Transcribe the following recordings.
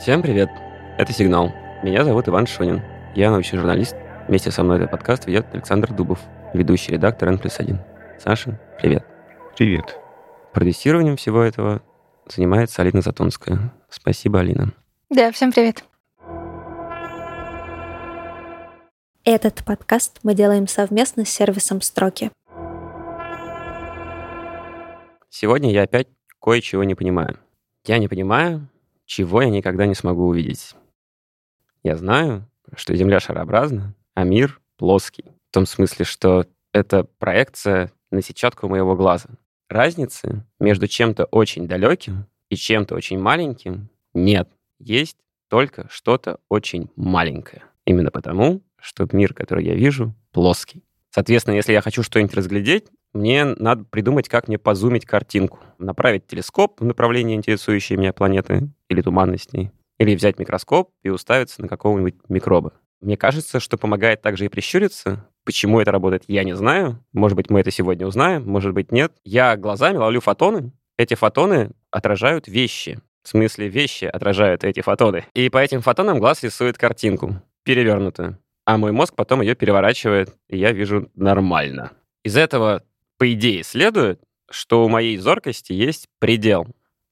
Всем привет! Это «Сигнал». Меня зовут Иван Шонин. Я научный журналист. Вместе со мной этот подкаст ведет Александр Дубов, ведущий редактор N плюс 1. Саша, привет. Привет. Продюсированием всего этого занимается Алина Затонская. Спасибо, Алина. Да, всем привет. Этот подкаст мы делаем совместно с сервисом «Строки». Сегодня я опять кое-чего не понимаю. Я не понимаю, чего я никогда не смогу увидеть. Я знаю, что Земля шарообразна, а мир плоский. В том смысле, что это проекция на сетчатку моего глаза. Разницы между чем-то очень далеким и чем-то очень маленьким нет. Есть только что-то очень маленькое. Именно потому, что мир, который я вижу, плоский. Соответственно, если я хочу что-нибудь разглядеть, мне надо придумать, как мне позумить картинку. Направить телескоп в направлении интересующей меня планеты или туманностей. Или взять микроскоп и уставиться на какого-нибудь микроба. Мне кажется, что помогает также и прищуриться. Почему это работает, я не знаю. Может быть, мы это сегодня узнаем, может быть, нет. Я глазами ловлю фотоны. Эти фотоны отражают вещи. В смысле, вещи отражают эти фотоны. И по этим фотонам глаз рисует картинку, перевернутую. А мой мозг потом ее переворачивает, и я вижу нормально. Из этого по идее, следует, что у моей зоркости есть предел.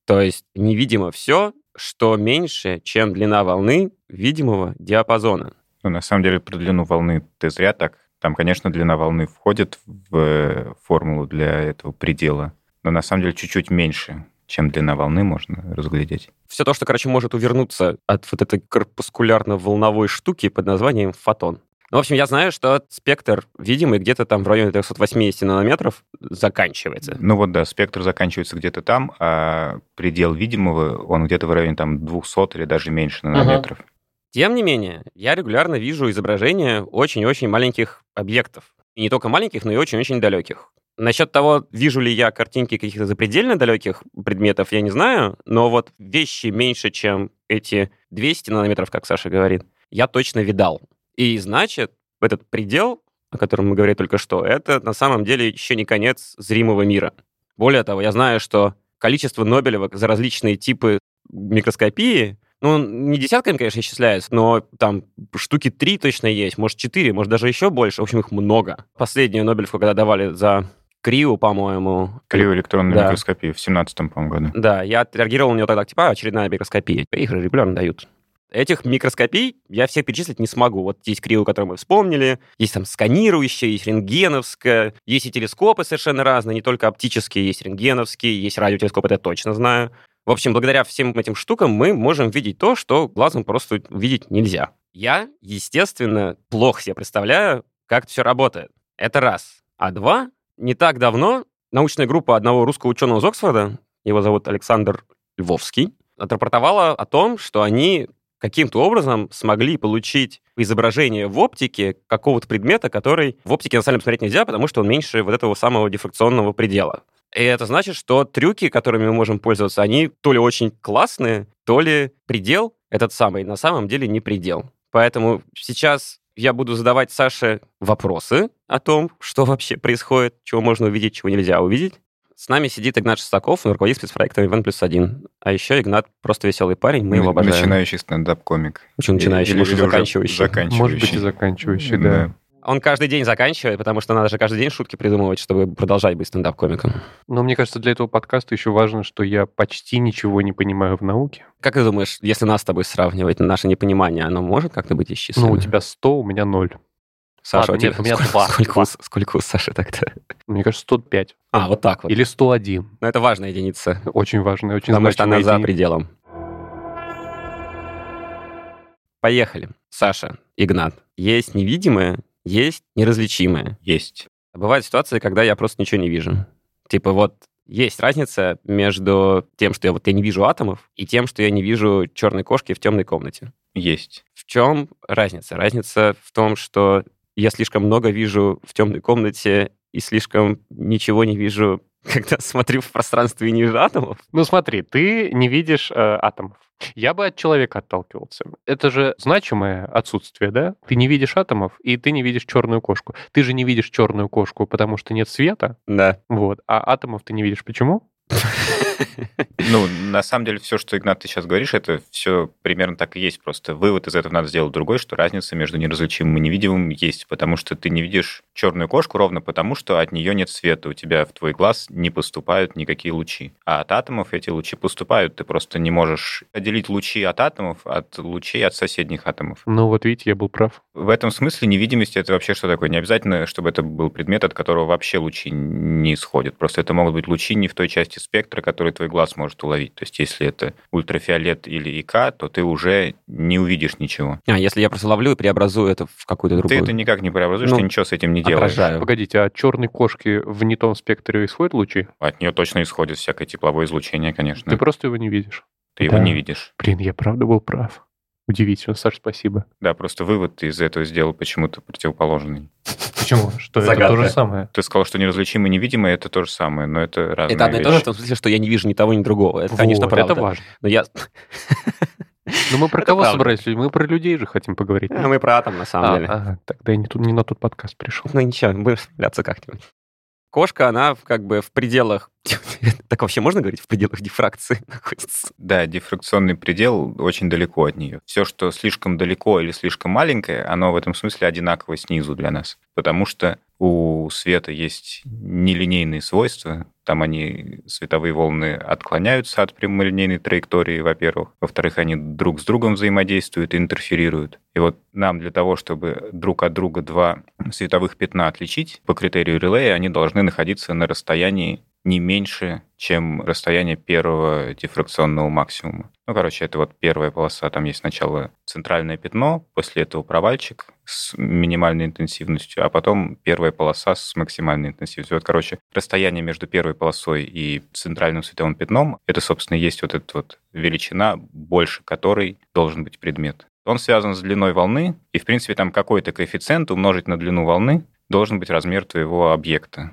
То есть невидимо все, что меньше, чем длина волны видимого диапазона. Ну, на самом деле, про длину волны ты зря так. Там, конечно, длина волны входит в э, формулу для этого предела, но на самом деле чуть-чуть меньше, чем длина волны можно разглядеть. Все то, что, короче, может увернуться от вот этой корпускулярно-волновой штуки под названием фотон. Ну, в общем, я знаю, что спектр видимый где-то там в районе 380 нанометров заканчивается. Ну вот да, спектр заканчивается где-то там, а предел видимого, он где-то в районе там 200 или даже меньше нанометров. Угу. Тем не менее, я регулярно вижу изображения очень-очень маленьких объектов. И не только маленьких, но и очень-очень далеких. Насчет того, вижу ли я картинки каких-то запредельно далеких предметов, я не знаю, но вот вещи меньше, чем эти 200 нанометров, как Саша говорит, я точно видал. И значит, этот предел, о котором мы говорили только что, это на самом деле еще не конец зримого мира. Более того, я знаю, что количество Нобелевок за различные типы микроскопии, ну, не десятками, конечно, исчисляется, но там штуки три точно есть, может, четыре, может, даже еще больше. В общем, их много. Последнюю Нобелевку, когда давали за Крио, по-моему. Крио электронную да. микроскопию в 17-м, по-моему, году. Да, я отреагировал на нее тогда, типа, а, очередная микроскопия. Их регулярно дают. Этих микроскопий я всех перечислить не смогу. Вот есть крио, которую мы вспомнили, есть там сканирующая, есть рентгеновская, есть и телескопы совершенно разные, не только оптические, есть рентгеновские, есть радиотелескопы, это я точно знаю. В общем, благодаря всем этим штукам мы можем видеть то, что глазом просто видеть нельзя. Я, естественно, плохо себе представляю, как это все работает. Это раз. А два, не так давно научная группа одного русского ученого из Оксфорда, его зовут Александр Львовский, отрапортовала о том, что они каким-то образом смогли получить изображение в оптике какого-то предмета, который в оптике на самом деле нельзя, потому что он меньше вот этого самого дифракционного предела. И это значит, что трюки, которыми мы можем пользоваться, они то ли очень классные, то ли предел этот самый на самом деле не предел. Поэтому сейчас я буду задавать Саше вопросы о том, что вообще происходит, чего можно увидеть, чего нельзя увидеть. С нами сидит Игнат Шестаков, он руководит спецпроектом плюс один. А еще Игнат просто веселый парень, мы его обожаем. Начинающий стендап-комик. Почему начинающий? Или, может, или заканчивающий. заканчивающий. Может быть, и заканчивающий, да. да. Он каждый день заканчивает, потому что надо же каждый день шутки придумывать, чтобы продолжать быть стендап-комиком. Но мне кажется, для этого подкаста еще важно, что я почти ничего не понимаю в науке. Как ты думаешь, если нас с тобой сравнивать, наше непонимание, оно может как-то быть исчислено? Ну, у тебя 100, у меня 0. Саша, Ладно, нет, у меня сколько, два. Сколько, два. У, сколько у Саши тогда? Мне кажется, 105. А, вот так вот. Или 101. Но это важная единица. Очень важная, очень Потому что она единица. за пределом. Поехали. Саша, Игнат. Есть невидимое, есть неразличимое. Есть. Бывают ситуации, когда я просто ничего не вижу. Типа вот есть разница между тем, что я вот я не вижу атомов, и тем, что я не вижу черной кошки в темной комнате. Есть. В чем разница? Разница в том, что я слишком много вижу в темной комнате и слишком ничего не вижу, когда смотрю в пространство и не вижу атомов. Ну смотри, ты не видишь э, атомов. Я бы от человека отталкивался. Это же значимое отсутствие, да? Ты не видишь атомов, и ты не видишь черную кошку. Ты же не видишь черную кошку, потому что нет света. Да. Вот. А атомов ты не видишь почему? Ну, на самом деле, все, что, Игнат, ты сейчас говоришь, это все примерно так и есть. Просто вывод из этого надо сделать другой, что разница между неразличимым и невидимым есть, потому что ты не видишь черную кошку ровно потому, что от нее нет света. У тебя в твой глаз не поступают никакие лучи. А от атомов эти лучи поступают. Ты просто не можешь отделить лучи от атомов от лучей от соседних атомов. Ну вот видите, я был прав. В этом смысле невидимость это вообще что такое? Не обязательно, чтобы это был предмет, от которого вообще лучи не исходят. Просто это могут быть лучи не в той части спектра, который твой глаз может уловить. То есть если это ультрафиолет или ИК, то ты уже не увидишь ничего. А, если я просто ловлю и преобразую это в какую-то другую... Ты это никак не преобразуешь, Ну, ты ничего с этим не делаешь. отражаю. Погодите, а от черной кошки в не том спектре исходят лучи? От нее точно исходит всякое тепловое излучение, конечно. Ты просто его не видишь. Ты его Да. не видишь. Блин, я правда был прав. Удивительно, Саш, спасибо. Да, просто вывод ты из этого сделал почему-то противоположный. Почему? Что это Загадка. то же самое? Ты сказал, что неразличимое и невидимое это то же самое, но это разные Это одно и то же, в том смысле, что я не вижу ни того, ни другого. Это, конечно, Вот, правда. Это важно. Но я... Но мы про Это кого правда. собрались? Мы про людей же хотим поговорить. А, Мы про атом, на самом А, деле. ага, тогда я не, тут, не на тот подкаст пришел. Ну ничего, будем справляться как-нибудь. Кошка, она как бы в пределах... Так вообще можно говорить? В пределах дифракции. Да, дифракционный предел очень далеко от нее. Все, что слишком далеко или слишком маленькое, оно в этом смысле одинаково снизу для нас. Потому что у света есть нелинейные свойства. Там они, световые волны, отклоняются от прямолинейной траектории, во-первых. Во-вторых, они друг с другом взаимодействуют и интерферируют. И вот нам для того, чтобы друг от друга два световых пятна отличить, по критерию релея, они должны находиться на расстоянии не меньше, чем расстояние первого дифракционного максимума. Ну, короче, это вот первая полоса. Там есть сначала центральное пятно, после этого провальчик с минимальной интенсивностью, а потом первая полоса с максимальной интенсивностью. Вот, короче, расстояние между первой полосой и центральным световым пятном, это, собственно, есть вот эта вот величина, больше которой должен быть предмет. Он связан с длиной волны, и, в принципе, там какой-то коэффициент умножить на длину волны должен быть размер твоего объекта.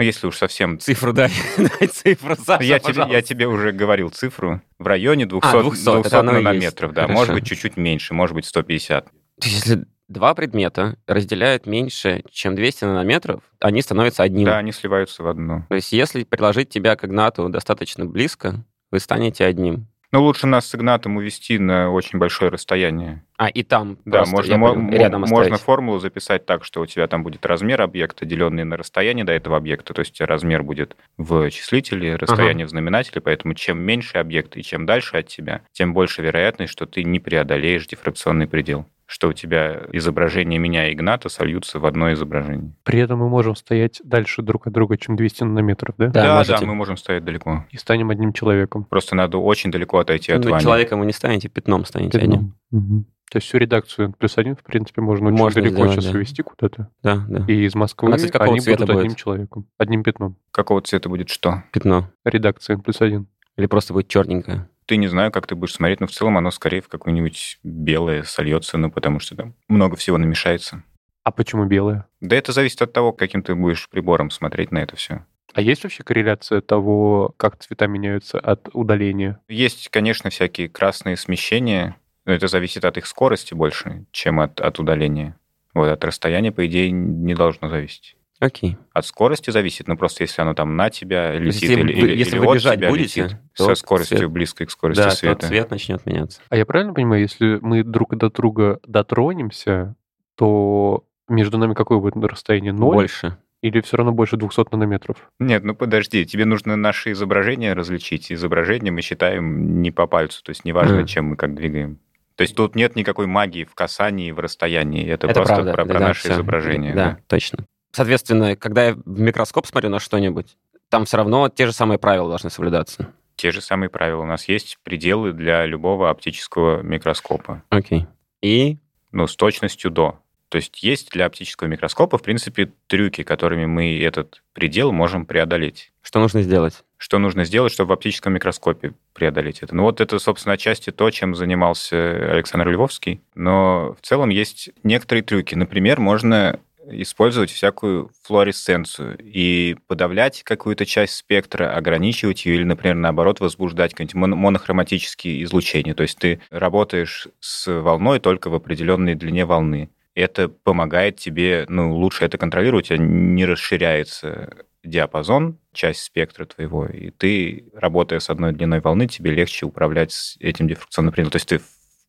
Ну, если уж совсем Цифру дай. Дай цифру, Саша, я, тебе, я тебе уже говорил цифру. В районе 200, А, 200, 200 это оно и есть. нанометров, да. Хорошо. Может быть, чуть-чуть меньше, может быть, 150. То есть, если два предмета разделяют меньше, чем 200 нанометров, они становятся одним. Да, они сливаются в одно. То есть, если приложить тебя к Игнату достаточно близко, вы станете одним. Но лучше нас с Игнатом увести на очень большое расстояние. А, и там Да, можно, понял, рядом можно оставить. формулу записать так, что у тебя там будет размер объекта, деленный на расстояние до этого объекта. То есть размер будет в числителе, расстояние в знаменателе, поэтому чем меньше объект и чем дальше от тебя, тем больше вероятность, что ты не преодолеешь дифракционный предел. Что у тебя изображение меня и Игната сольются в одно изображение. При этом мы можем стоять дальше друг от друга, чем 200 нанометров, да? Да, да, можете. мы можем стоять далеко. И станем одним человеком. Просто надо очень далеко отойти от Ну, Вани. человеком вы не станете, пятном станете одним. Пятном. Мгм. То есть всю редакцию N плюс один, в принципе, можно очень Можно далеко сделать, сейчас да. увезти куда-то. Да, да. И из Москвы Она, кстати, какого они цвета будут будет? одним человеком, одним пятном. Какого цвета будет что? Пятно. Редакция N плюс один. Или просто будет черненькое. Ты не знаю, как ты будешь смотреть, но в целом оно скорее в какое-нибудь белое сольется, ну, потому что там много всего намешается. А почему белая? Да это зависит от того, каким ты будешь прибором смотреть на это все. А есть вообще корреляция того, как цвета меняются от удаления? Есть, конечно, всякие красные смещения, но это зависит от их скорости больше, чем от, от удаления. Вот, от расстояния, по идее, не должно зависеть. Окей. От скорости зависит, ну просто если оно там на тебя летит если или, вы- или- если или вы от бежать тебя будете, летит то со скоростью цвет- близкой к скорости Да, света. то цвет начнет меняться. А я правильно понимаю, если мы друг до друга дотронемся, то между нами какое будет расстояние? Ноль? Больше. Или все равно больше 200 нанометров? Нет, ну подожди, тебе нужно наши изображения различить. Изображения мы считаем не по пальцу, то есть неважно, чем мы как двигаем. То есть тут нет никакой магии в касании, в расстоянии. Это, Это просто правда. про, да, про да, наше всё. изображение. Да, точно. Соответственно, когда я в микроскоп смотрю на что-нибудь, там все равно те же самые правила должны соблюдаться. Те же самые правила. У нас есть пределы для любого оптического микроскопа. Окей. И Ну, с точностью до. То есть есть для оптического микроскопа, в принципе, трюки, которыми мы этот предел можем преодолеть. что нужно сделать? Что нужно сделать, чтобы в оптическом микроскопе преодолеть это? Ну вот это, собственно, отчасти то, чем занимался Александр Львовский. Но в целом есть некоторые трюки. Например, можно использовать всякую флуоресценцию и подавлять какую-то часть спектра, ограничивать ее или, например, наоборот, возбуждать какие-нибудь мон- монохроматические излучения. То есть ты работаешь с волной только в определенной длине волны. Это помогает тебе, ну, лучше это контролировать, а не расширяется диапазон, часть спектра твоего, и ты, работая с одной длиной волны, тебе легче управлять этим дифракционным пределом. То есть ты в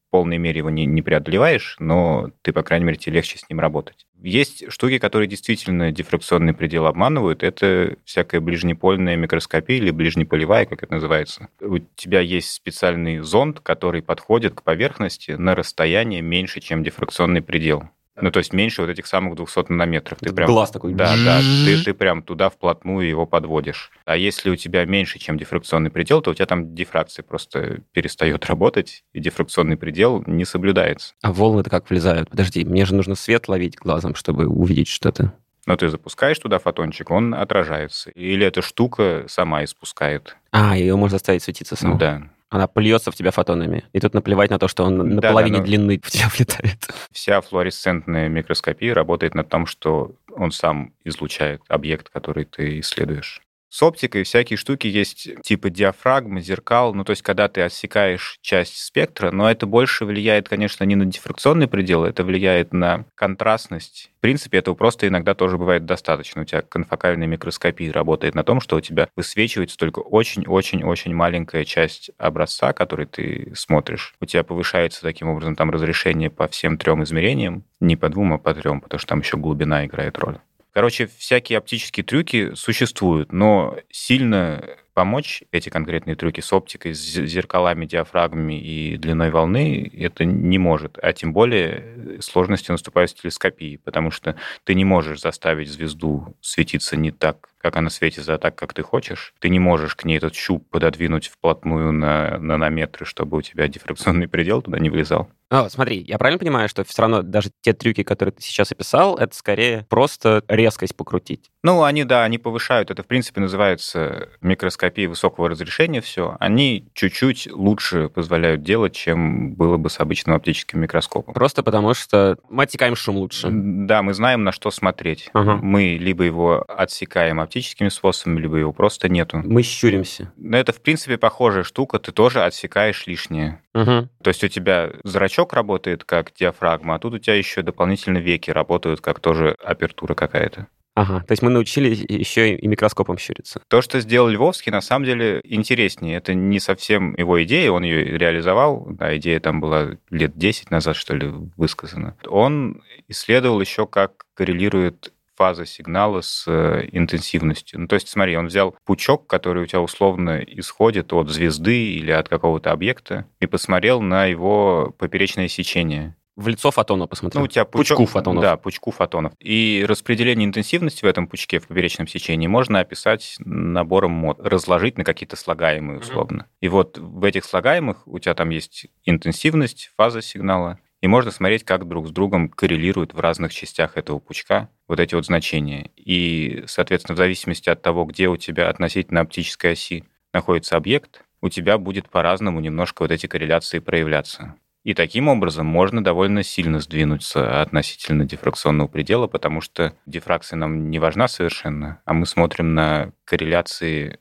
полной мере его не, не преодолеваешь, но ты, по крайней мере, тебе легче с ним работать. Есть штуки, которые действительно дифракционный предел обманывают. Это всякая ближнепольная микроскопия или ближнеполевая, как это называется. У тебя есть специальный зонд, который подходит к поверхности на расстояние меньше, чем дифракционный предел. Ну, то есть меньше вот этих самых 200 нанометров. Ты прям, Глаз такой. Да, да, ты, ты прям туда вплотную его подводишь. А если у тебя меньше, чем дифракционный предел, то у тебя там дифракция просто перестает работать, и дифракционный предел не соблюдается. А волны-то как влезают? Подожди, мне же нужно свет ловить глазом, чтобы увидеть что-то. Но ты запускаешь туда фотончик, он отражается. Или эта штука сама испускает. А, ее можно заставить светиться сам. Да. Она плюется в тебя фотонами. И тут наплевать на то, что он на Да, да, половине но- длины в тебя влетает. Вся флуоресцентная микроскопия работает на том, что он сам излучает объект, который ты исследуешь. С оптикой всякие штуки есть типа диафрагмы, зеркал, ну то есть когда ты отсекаешь часть спектра, но это больше влияет, конечно, не на дифракционный предел, это влияет на контрастность. В принципе, этого просто иногда тоже бывает достаточно. У тебя конфокальная микроскопия работает на том, что у тебя высвечивается только очень-очень-очень маленькая часть образца, который ты смотришь. У тебя повышается таким образом там разрешение по всем трем измерениям, не по двум, а по трем, потому что там еще глубина играет роль. Короче, всякие оптические трюки существуют, но сильно помочь эти конкретные трюки с оптикой, с зеркалами, диафрагмами и длиной волны это не может. А тем более сложности наступают с телескопией, потому что ты не можешь заставить звезду светиться не так, как она светится, а так, как ты хочешь. Ты не можешь к ней этот щуп пододвинуть вплотную на нанометры, чтобы у тебя дифракционный предел туда не влезал. А, смотри, я правильно понимаю, что все равно даже те трюки, которые ты сейчас описал, это скорее просто резкость покрутить. Ну, они, да, они повышают. Это, в принципе, называется микроскопия высокого разрешения все. Они чуть-чуть лучше позволяют делать, чем было бы с обычным оптическим микроскопом. Просто потому что мы отсекаем шум лучше. Да, мы знаем, на что смотреть. Ага. Мы либо его отсекаем оптическими способами, либо его просто нету. Мы щуримся. Но это, в принципе, похожая штука. Ты тоже отсекаешь лишнее. Мгм. То есть у тебя зрачок работает как диафрагма, а тут у тебя еще дополнительно веки работают как тоже апертура какая-то. Ага, то есть мы научились еще и микроскопом щуриться. То, что сделал Львовский, на самом деле интереснее. Это не совсем его идея, он ее реализовал. Да, идея там была лет 10 назад, что ли, высказана. Он исследовал еще, как коррелирует фаза сигнала с э, интенсивностью. Ну, то есть, смотри, он взял пучок, который у тебя условно исходит от звезды или от какого-то объекта, и посмотрел на его поперечное сечение. В лицо фотона посмотрел. Ну, у тебя пучок, Пучку фотонов. Да, пучку фотонов. И распределение интенсивности в этом пучке в поперечном сечении можно описать набором мод, разложить на какие-то слагаемые условно. И вот в этих слагаемых у тебя там есть интенсивность, фаза сигнала, и можно смотреть, как друг с другом коррелируют в разных частях этого пучка вот эти вот значения. И, соответственно, в зависимости от того, где у тебя относительно оптической оси находится объект, у тебя будет по-разному немножко вот эти корреляции проявляться. И таким образом можно довольно сильно сдвинуться относительно дифракционного предела, потому что дифракция нам не важна совершенно, а мы смотрим на корреляции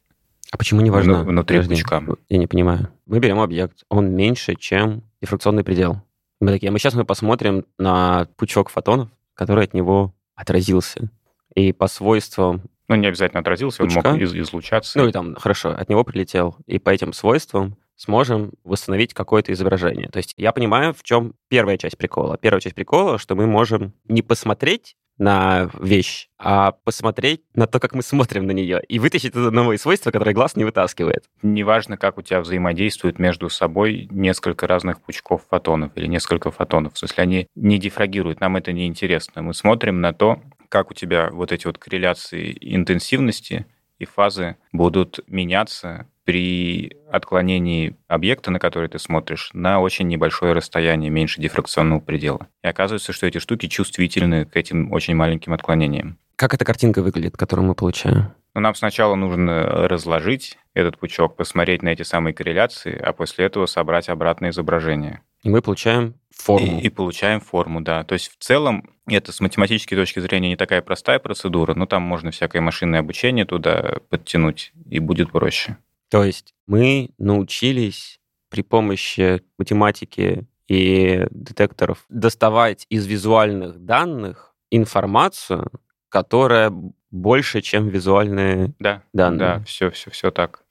А почему не важно? Вну- внутри пучка. Я не понимаю. Мы берем объект, он меньше, чем дифракционный предел. Мы такие, а мы сейчас мы посмотрим на пучок фотонов, который от него отразился. И по свойствам, ну, не обязательно отразился, он Пучка? мог из- излучаться. ну и там, хорошо, от него прилетел. И по этим свойствам сможем восстановить какое-то изображение. То есть я понимаю, в чем первая часть прикола. Первая часть прикола, что мы можем не посмотреть на вещь, а посмотреть на то, как мы смотрим на нее, и вытащить это новые свойства, которые глаз не вытаскивает. Неважно, как у тебя взаимодействуют между собой несколько разных пучков фотонов или несколько фотонов. В смысле, они не дифрагируют, нам это не интересно. Мы смотрим на то, как у тебя вот эти вот корреляции интенсивности и фазы будут меняться при отклонении объекта, на который ты смотришь, на очень небольшое расстояние, меньше дифракционного предела. И оказывается, что эти штуки чувствительны к этим очень маленьким отклонениям. Как эта картинка выглядит, которую мы получаем? Но нам сначала нужно разложить этот пучок, посмотреть на эти самые корреляции, а после этого собрать обратное изображение. И мы получаем форму. И, и получаем форму, да. То есть в целом это с математической точки зрения не такая простая процедура, но там можно всякое машинное обучение туда подтянуть, и будет проще. То есть мы научились при помощи математики и детекторов доставать из визуальных данных информацию, которая больше, чем визуальные Да, данные. да, все, все, все так.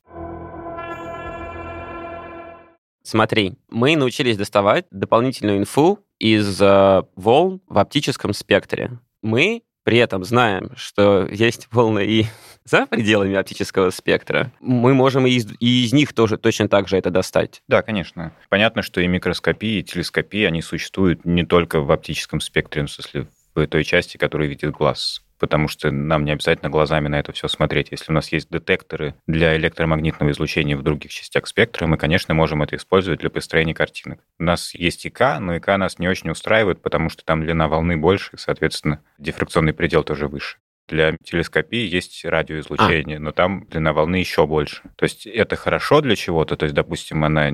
Смотри, мы научились доставать дополнительную инфу из э, волн в оптическом спектре. Мы при этом знаем, что есть волны и за пределами оптического спектра. Мы можем и из, и из них тоже точно так же это достать. Да, конечно. Понятно, что и микроскопия, и телескопия, они существуют не только в оптическом спектре, в смысле, в той части, которую видит глаз потому что нам не обязательно глазами на это все смотреть. Если у нас есть детекторы для электромагнитного излучения в других частях спектра, мы, конечно, можем это использовать для построения картинок. У нас есть ИК, но ИК нас не очень устраивает, потому что там длина волны больше, соответственно, дифракционный предел тоже выше. Для телескопии есть радиоизлучение, а. но там длина волны еще больше. То есть это хорошо для чего-то, то есть, допустим, она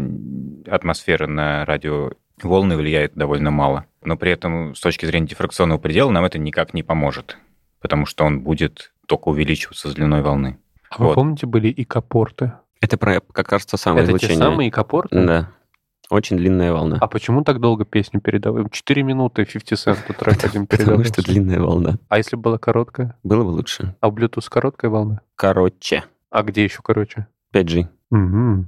атмосфера на радио волны влияет довольно мало. Но при этом с точки зрения дифракционного предела нам это никак не поможет потому что он будет только увеличиваться с длиной волны. А вот. вы помните, были ИК-порты? Это про, как кажется, самое Это излучение. те самые ИК-порты? Да. Очень длинная волна. А почему так долго песню передаваем? Четыре минуты 50 Cent трек один передавал. Потому что длинная волна. А если была короткая? Было бы лучше. А в Bluetooth короткая волна? Короче. А где еще короче? 5G. Угу.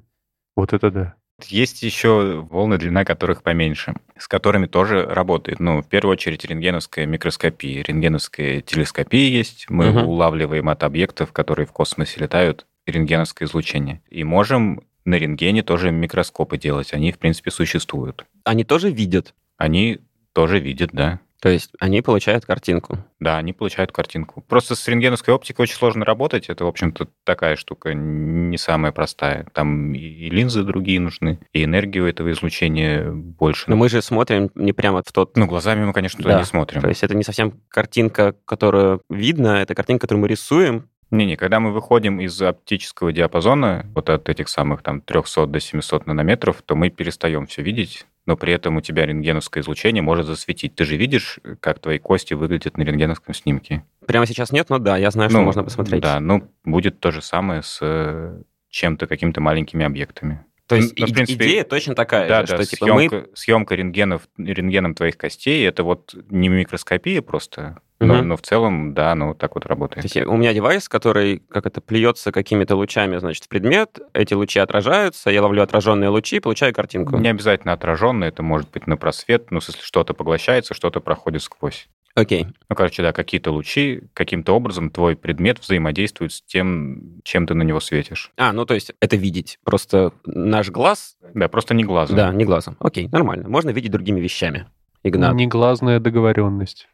Вот это да. Есть еще волны, длина которых поменьше, с которыми тоже работает. Ну, в первую очередь, рентгеновская микроскопия. Рентгеновская телескопия есть. Мы угу. улавливаем от объектов, которые в космосе летают, рентгеновское излучение. И можем на рентгене тоже микроскопы делать. Они, в принципе, существуют. Они тоже видят? Они тоже видят, да. То есть они получают картинку. Да, они получают картинку. Просто с рентгеновской оптикой очень сложно работать. Это, в общем-то, такая штука не самая простая. Там и линзы другие нужны, и энергию этого излучения больше. Но мы же смотрим не прямо в тот... Ну, глазами мы, конечно, туда да. не смотрим. То есть это не совсем картинка, которую видно, это картинка, которую мы рисуем, не-не, когда мы выходим из оптического диапазона, вот от этих самых там 300 до 700 нанометров, то мы перестаем все видеть, но при этом у тебя рентгеновское излучение может засветить. Ты же видишь, как твои кости выглядят на рентгеновском снимке? Прямо сейчас нет, но да, я знаю, что ну, можно посмотреть. Да, ну, будет то же самое с э, чем-то, какими-то маленькими объектами. То есть ну, в принципе, идея точно такая да, же, да, что типа съемка, мы... съемка рентгенов, рентгеном твоих костей, это вот не микроскопия просто, но, Мгм. но в целом, да, оно вот так вот То работает. есть у меня девайс, который, как это, плюется какими-то лучами, значит, в предмет, эти лучи отражаются, я ловлю отраженные лучи, получаю картинку. Не обязательно отраженно, это может быть на просвет, ну, смысле, что-то поглощается, что-то проходит сквозь. Окей. Ну, короче, да, какие-то лучи, каким-то образом твой предмет взаимодействует с тем, чем ты на него светишь. А, ну то есть это видеть. Просто наш глаз... Да, просто не глазом. Да, не глазом. Окей, нормально. Можно видеть другими вещами. Игнат. Негласная договоренность.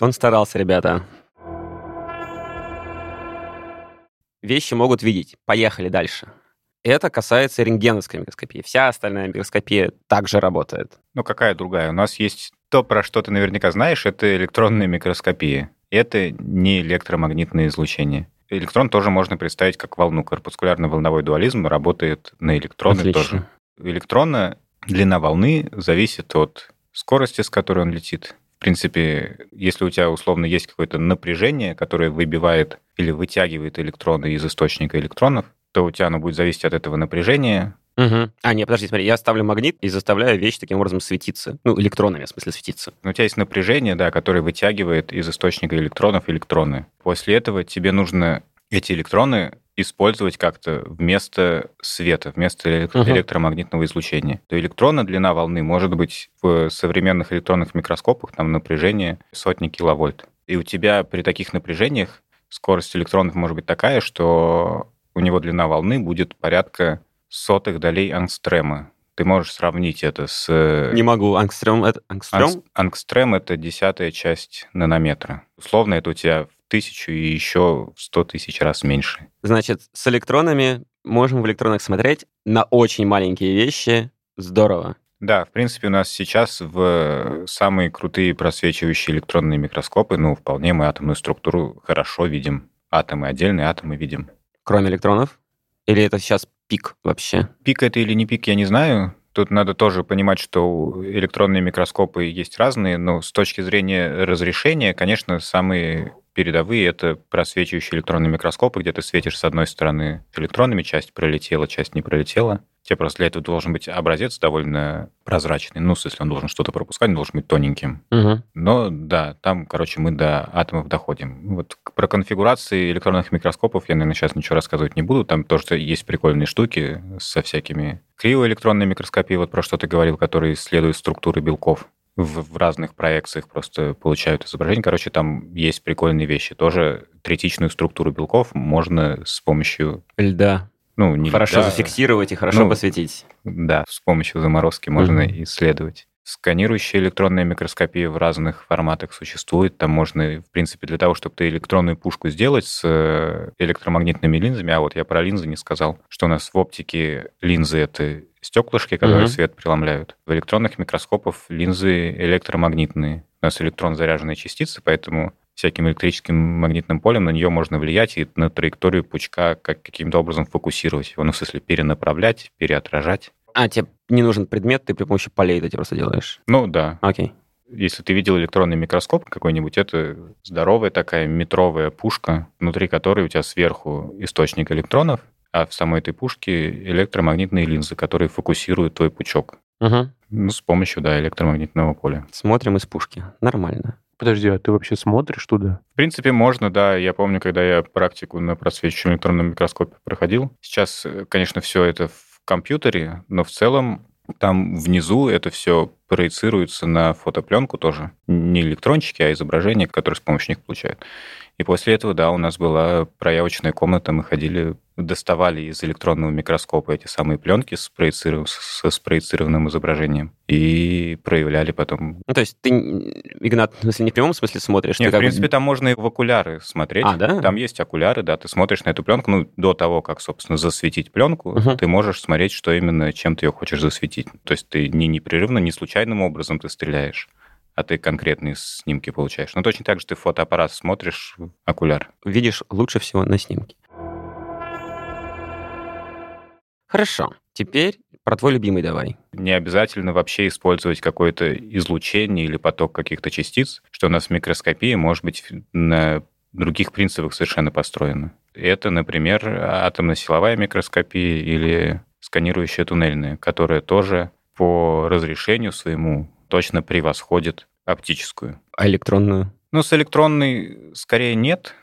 Он старался, ребята. Вещи могут видеть. Поехали дальше. Это касается рентгеновской микроскопии. Вся остальная микроскопия также работает. Ну, какая другая? У нас есть то, про что ты наверняка знаешь, это электронная микроскопия. Это не электромагнитное излучение. Электрон тоже можно представить как волну. Корпускулярно-волновой дуализм работает на электроны Отлично. тоже. Электрона длина волны зависит от скорости, с которой он летит. В принципе, если у тебя условно есть какое-то напряжение, которое выбивает или вытягивает электроны из источника электронов, то у тебя оно будет зависеть от этого напряжения. Мгм. А, нет, подожди, смотри, я ставлю магнит и заставляю вещь таким образом светиться. Ну, электронами, в смысле, светиться. Но у тебя есть напряжение, да, которое вытягивает из источника электронов электроны. После этого тебе нужно эти электроны использовать как-то вместо света, вместо Мгм. электромагнитного излучения. То электрона длина волны может быть в современных электронных микроскопах там напряжение сотни киловольт. И у тебя при таких напряжениях скорость электронов может быть такая, что у него длина волны будет порядка сотых долей ангстрема. Ты можешь сравнить это с... э, Не могу. Ангстрем это... Ангстрем? Ангс- Ангстрем — это десятая часть нанометра. Условно, это у тебя тысячу и еще в сто тысяч раз меньше. Значит, с электронами можем в электронах смотреть на очень маленькие вещи. Здорово. Да, в принципе, у нас сейчас в самые крутые просвечивающие электронные микроскопы, ну, вполне мы атомную структуру хорошо видим. Атомы, отдельные атомы видим. Кроме электронов? Или это сейчас пик вообще? Пик это или не пик, я не знаю. Тут надо тоже понимать, что электронные микроскопы есть разные, но с точки зрения разрешения, конечно, самые передовые — это просвечивающие электронные микроскопы, где ты светишь с одной стороны электронами, часть пролетела, часть не пролетела. Тебе просто для этого должен быть образец довольно прозрачный. Ну, если он должен что-то пропускать, он должен быть тоненьким. Угу. Но да, там, короче, мы до атомов доходим. Вот про конфигурации электронных микроскопов я, наверное, сейчас ничего рассказывать не буду. Там тоже есть прикольные штуки со всякими криоэлектронной микроскопией, вот про что ты говорил, которые исследуют структуры белков в, в разных проекциях просто получают изображение. Короче, там есть прикольные вещи. Тоже третичную структуру белков можно с помощью... Льда. Ну, не Хорошо льда, зафиксировать и хорошо Ну, посветить. Да, с помощью заморозки можно Мгм. исследовать. Сканирующая электронная микроскопия в разных форматах существует. Там можно, в принципе, для того, чтобы ты электронную пушку сделать с э, электромагнитными линзами, а вот я про линзы не сказал, что у нас в оптике линзы — это стеклышки, которые Мгм. свет преломляют. В электронных микроскопах линзы электромагнитные. У нас электрон заряженные частицы, поэтому всяким электрическим магнитным полем на нее можно влиять и на траекторию пучка как каким-то образом фокусировать его, ну, в смысле, перенаправлять, переотражать. А, тебе не нужен предмет, ты при помощи полей это просто делаешь. Ну, да. Окей. Если ты видел электронный микроскоп какой-нибудь, это здоровая такая метровая пушка, внутри которой у тебя сверху источник электронов, а в самой этой пушке электромагнитные линзы, которые фокусируют твой пучок. Угу. Ну, с помощью, да, электромагнитного поля. Смотрим из пушки. Нормально. Подожди, а ты вообще смотришь туда? В принципе, можно, да. Я помню, когда я практику на просвечивающем электронном микроскопе проходил. Сейчас, э, конечно, все это в компьютере, но в целом там внизу это все проецируется на фотопленку тоже. Не электрончики, а изображения, которые с помощью них получают. И после этого, да, у нас была проявочная комната, мы ходили, доставали из электронного микроскопа эти самые пленки с, проециров- со спроецированным изображением и проявляли потом. Ну, то есть ты, Игнат, в смысле, не в прямом смысле смотришь? Нет, в как бы- принципе, там можно и в окуляры смотреть. А, да? Там есть окуляры, да, ты смотришь на эту пленку, ну, до того, как, собственно, засветить пленку, Мгм. ты можешь смотреть, что именно, чем ты ее хочешь засветить. То есть ты не непрерывно, не случайным образом ты стреляешь, а ты конкретные снимки получаешь. Ну, точно так же ты в фотоаппарат смотришь окуляр. видишь лучше всего на снимке. Хорошо. Теперь про твой любимый давай. Не обязательно вообще использовать какое-то излучение или поток каких-то частиц, что у нас в микроскопии может быть на других принципах совершенно построено. Это, например, атомно-силовая микроскопия или сканирующая туннельная, которая тоже по разрешению своему точно превосходит оптическую. А электронную? Ну, с электронной скорее нет,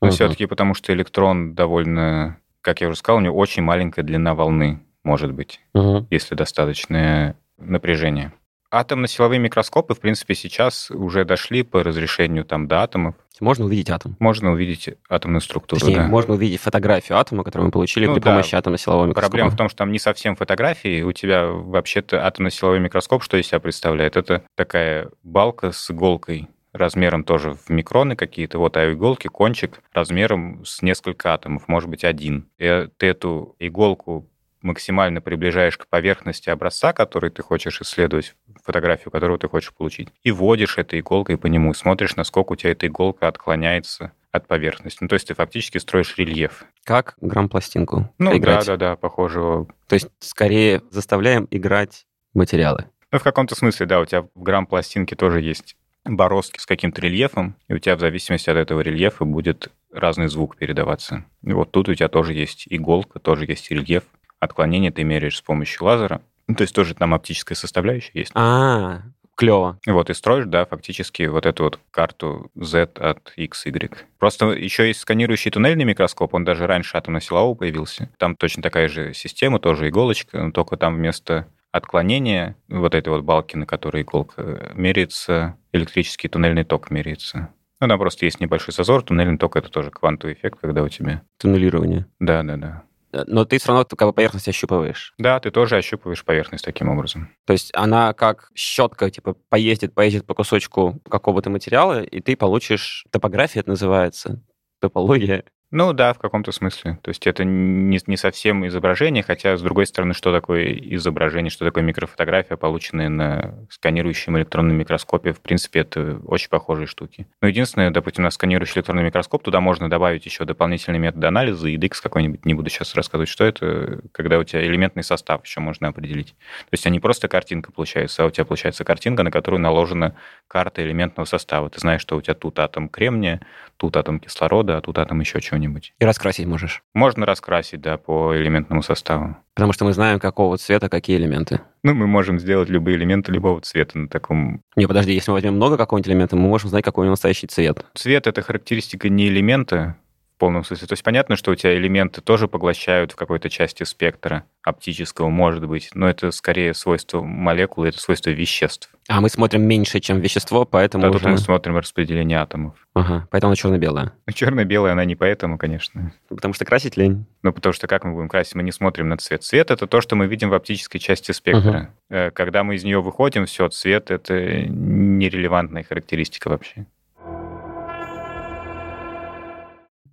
но Мгм. все-таки потому что электрон довольно, как я уже сказал, у него очень маленькая длина волны, может быть Мгм. если достаточное напряжение. Атомно-силовые микроскопы, в принципе, сейчас уже дошли по разрешению там до атомов. Можно увидеть атом. Можно увидеть атомную структуру, Точнее, да. можно увидеть фотографию атома, которую мы получили Ну при да. помощи атомно-силового микроскопа. Проблема в том, что там не совсем фотографии. У тебя вообще-то атомно-силовой микроскоп, что из себя представляет? Это такая балка с иголкой размером тоже в микроны какие-то, вот, а иголки кончик размером с несколько атомов, может быть, один. И ты эту иголку максимально приближаешь к поверхности образца, который ты хочешь исследовать, фотографию которого ты хочешь получить, и водишь этой иголкой по нему, смотришь, насколько у тебя эта иголка отклоняется от поверхности. Ну, то есть ты фактически строишь рельеф. Как грамм-пластинку Ну, да-да-да, похожего То есть скорее заставляем играть материалы. Ну, в каком-то смысле, да, у тебя в грамм-пластинке тоже есть бороздки с каким-то рельефом, и у тебя в зависимости от этого рельефа будет разный звук передаваться. И вот тут у тебя тоже есть иголка, тоже есть рельеф. Отклонение ты меряешь с помощью лазера. Ну, то есть тоже там оптическая составляющая есть. А, клево. Вот и строишь, да, фактически вот эту вот карту Z от X, Y. Просто еще есть сканирующий туннельный микроскоп, он даже раньше атомно-силового появился. Там точно такая же система, тоже иголочка, но только там вместо отклонения вот этой вот балки, на которой иголка, меряется электрический туннельный ток меряется. Ну, там просто есть небольшой зазор. Туннельный ток — это тоже квантовый эффект, когда у тебя... Туннелирование. Да-да-да. Э, Но ты все равно как бы поверхность ощупываешь. Да, ты тоже ощупываешь поверхность таким образом. То есть она как щетка, типа, поездит, поездит по кусочку какого-то материала, и ты получишь... Топография это называется. Топология. Ну да, в каком-то смысле. То есть это не, не совсем изображение, хотя, с другой стороны, что такое изображение, что такое микрофотография, полученная на сканирующем электронном микроскопе, в принципе, это очень похожие штуки. Но единственное, допустим, на сканирующий электронный микроскоп, туда можно добавить еще дополнительные методы анализа, и DX какой-нибудь, не буду сейчас рассказывать, что это, когда у тебя элементный состав еще можно определить. То есть не просто картинка получается, а у тебя получается картинка, на которую наложена карта элементного состава. Ты знаешь, что у тебя тут атом кремния, тут атом кислорода, а тут атом еще чего-нибудь. Чего-нибудь. И раскрасить можешь. Можно раскрасить, да, по элементному составу. Потому что мы знаем, какого цвета какие элементы. Ну, мы можем сделать любые элементы любого цвета на таком... Не, подожди, если мы возьмем много какого-нибудь элемента, мы можем знать, какой у него настоящий цвет. Цвет — это характеристика не элемента, полном смысле. То есть понятно, что у тебя элементы тоже поглощают в какой-то части спектра оптического, может быть, но это скорее свойство молекулы, это свойство веществ. А мы смотрим меньше, чем вещество, поэтому А уже... тут мы смотрим распределение атомов. Ага, поэтому она черно-белая. Ну, черно-белая она не поэтому, конечно. Потому что красить лень. Ну, потому что как мы будем красить? Мы не смотрим на цвет. Цвет — это то, что мы видим в оптической части спектра. Э, Когда мы из нее выходим, все, цвет — это нерелевантная характеристика вообще.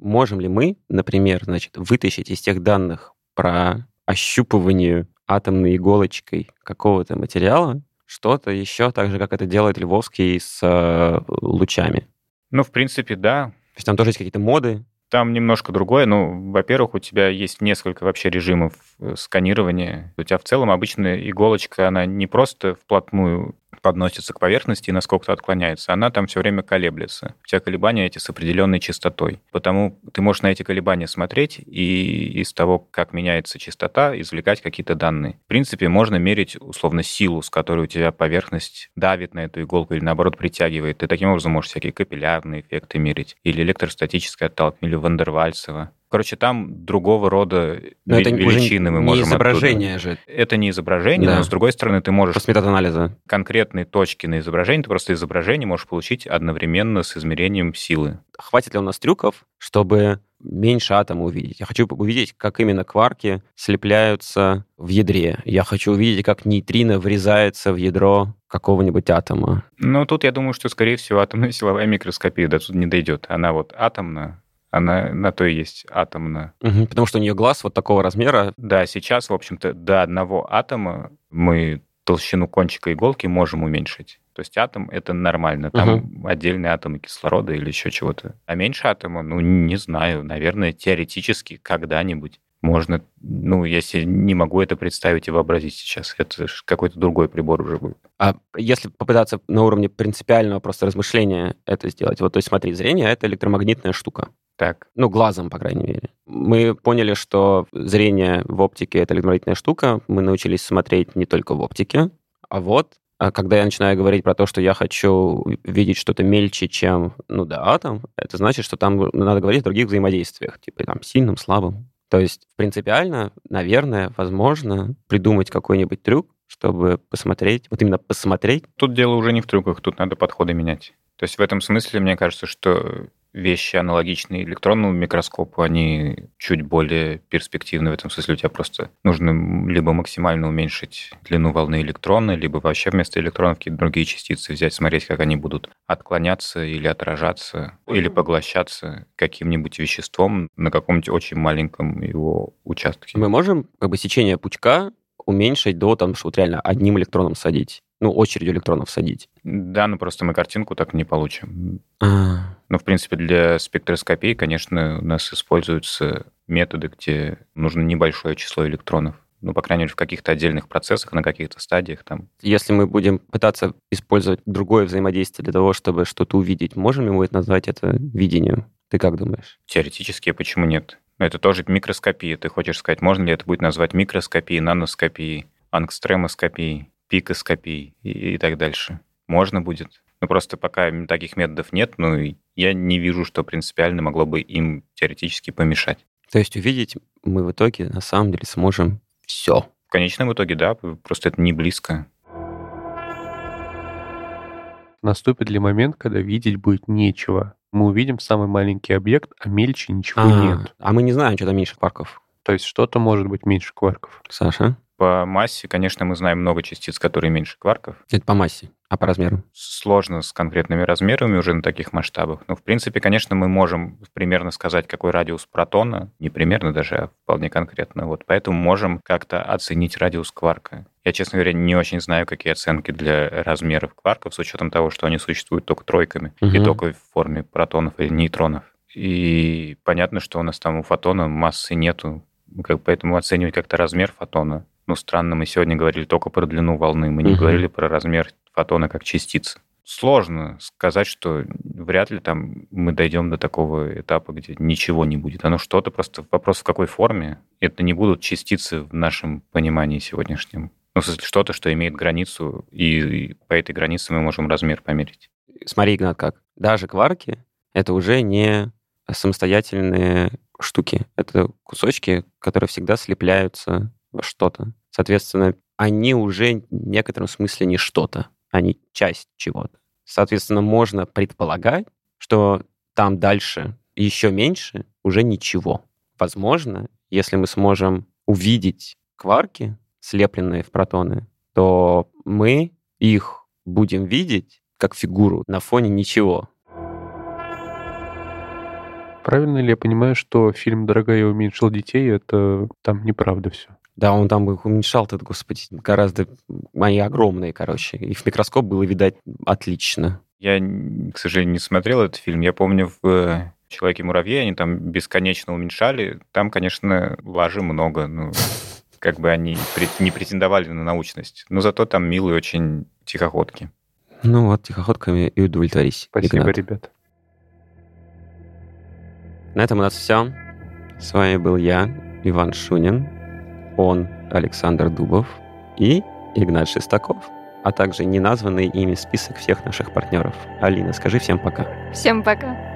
Можем ли мы, например, значит, вытащить из тех данных про ощупывание атомной иголочкой какого-то материала что-то еще, так же, как это делает Львовский с э, лучами? Ну, в принципе, да. То есть там тоже есть какие-то моды, Там немножко другое. Ну, во-первых, у тебя есть несколько вообще режимов э, сканирования. У тебя в целом обычная иголочка, она не просто вплотную подносится к поверхности и насколько-то отклоняется, она там все время колеблется. У колебания эти с определенной частотой. Потому ты можешь на эти колебания смотреть и из того, как меняется частота, извлекать какие-то данные. В принципе, можно мерить условно силу, с которой у тебя поверхность давит на эту иголку или наоборот притягивает. Ты таким образом можешь всякие капиллярные эффекты мерить. Или электростатическое отталкивание, или Вандервальцева. Короче, там другого рода но это величины мы не можем оттуда. изображение же, Это не изображение, Да. но с другой стороны ты можешь просто метод анализа. конкретные точки на изображении, ты просто изображение можешь получить одновременно с измерением силы. Хватит ли у нас трюков, чтобы меньше атома увидеть? Я хочу увидеть, как именно кварки слепляются в ядре. Я хочу увидеть, как нейтрино врезается в ядро какого-нибудь атома. Но тут я думаю, что, скорее всего, атомная силовая микроскопия до тут не дойдет. Она вот атомна, она на то и есть атомна. Мгм, потому что у нее глаз вот такого размера. Да, сейчас, в общем-то, до одного атома мы толщину кончика иголки можем уменьшить. То есть атом — это нормально. Там отдельные атомы кислорода или еще чего-то. А меньше атома, ну, не знаю, наверное, теоретически когда-нибудь можно... Ну, себе не могу это представить и вообразить сейчас. Это какой-то другой прибор уже будет. А если попытаться на уровне принципиального просто размышления это сделать, вот, то есть смотри, зрение — это электромагнитная штука. Так, Ну, глазом, по крайней мере. Мы поняли, что зрение в оптике — это электромагнитная штука. Мы научились смотреть не только в оптике. А вот, а когда я начинаю говорить про то, что я хочу видеть что-то мельче, чем, ну да, атом, это значит, что там надо говорить о других взаимодействиях, типа там сильным, слабым. То есть принципиально, наверное, возможно придумать какой-нибудь трюк, чтобы посмотреть, вот именно посмотреть, тут дело уже не в трюках, тут надо подходы менять. То есть в этом смысле, мне кажется, что вещи, аналогичные электронному микроскопу, они чуть более перспективны. В этом смысле у тебя просто нужно либо максимально уменьшить длину волны электрона, либо вообще вместо электронов какие-то другие частицы взять, смотреть, как они будут отклоняться или отражаться, или поглощаться каким-нибудь веществом на каком-нибудь очень маленьком его участке. мы можем как бы сечение пучка уменьшить до, там, что вот реально одним электроном садить. Ну, очередью электронов садить. Да, ну просто мы картинку так не получим. А, Ну, в принципе, для спектроскопии, конечно, у нас используются методы, где нужно небольшое число электронов. Ну, по крайней мере, в каких-то отдельных процессах, на каких-то стадиях там. Если мы будем пытаться использовать другое взаимодействие для того, чтобы что-то увидеть, можем ли мы это назвать это видением? Ты как думаешь? Теоретически, почему нет? Но это тоже микроскопия. Ты хочешь сказать, можно ли это будет назвать микроскопией, наноскопией, ангстремоскопией, пикоскопией и, и так дальше? Можно будет. Ну, просто пока таких методов нет, ну, и я не вижу, что принципиально могло бы им теоретически помешать. То есть увидеть мы в итоге на самом деле сможем все. В конечном итоге, да, просто это не близко. Наступит ли момент, когда видеть будет нечего? Мы увидим самый маленький объект, а мельче ничего А, нет. а мы не знаем, что там меньше кварков. То есть что-то может быть меньше кварков. Саша? По массе, конечно, мы знаем много частиц, которые меньше кварков. Это по массе, а по размеру? Сложно с конкретными размерами уже на таких масштабах. Но, в принципе, конечно, мы можем примерно сказать, какой радиус протона. Не примерно даже, а вполне конкретно. Вот поэтому можем как-то оценить радиус кварка. Я, честно говоря, не очень знаю, какие оценки для размеров кварков, с учетом того, что они существуют только тройками и Мгм. только в форме протонов или нейтронов. И понятно, что у нас там у фотона массы нету, поэтому оценивать как-то размер фотона. Ну, странно, мы сегодня говорили только про длину волны, мы не Мгм. говорили про размер фотона как частицы. сложно сказать, что вряд ли там мы дойдем до такого этапа, где ничего не будет. Оно что-то просто вопрос в какой форме. Это не будут частицы в нашем понимании сегодняшнем. Ну, в смысле, что-то, что имеет границу, и по этой границе мы можем размер померить. Смотри, Игнат, как. Даже кварки — это уже не самостоятельные штуки. Это кусочки, которые всегда слепляются во что-то. Соответственно, они уже в некотором смысле не что-то, они часть чего-то. Соответственно, можно предполагать, что там дальше еще меньше уже ничего. Возможно, если мы сможем увидеть кварки, слепленные в протоны, то мы их будем видеть как фигуру на фоне ничего. Правильно ли я понимаю, что фильм «Дорогая, я уменьшил детей» — это там неправда все? Да, он там их уменьшал, тут, господи, гораздо... Они огромные, короче. И в микроскоп было видать отлично. Я, к сожалению, не смотрел этот фильм. Я помню, в э, «Человеке-муравье» они там бесконечно уменьшали. Там, конечно, лажи много. Ну, как бы они не претендовали на научность. Но зато там милые очень тихоходки. Ну вот, тихоходками и удовлетворись. Спасибо, Игнат. ребят. На этом у нас все. С вами был я, Иван Шунин, он, Александр Дубов и Игнат Шестаков, а также неназванный ими список всех наших партнеров. Алина, скажи всем пока. Всем пока.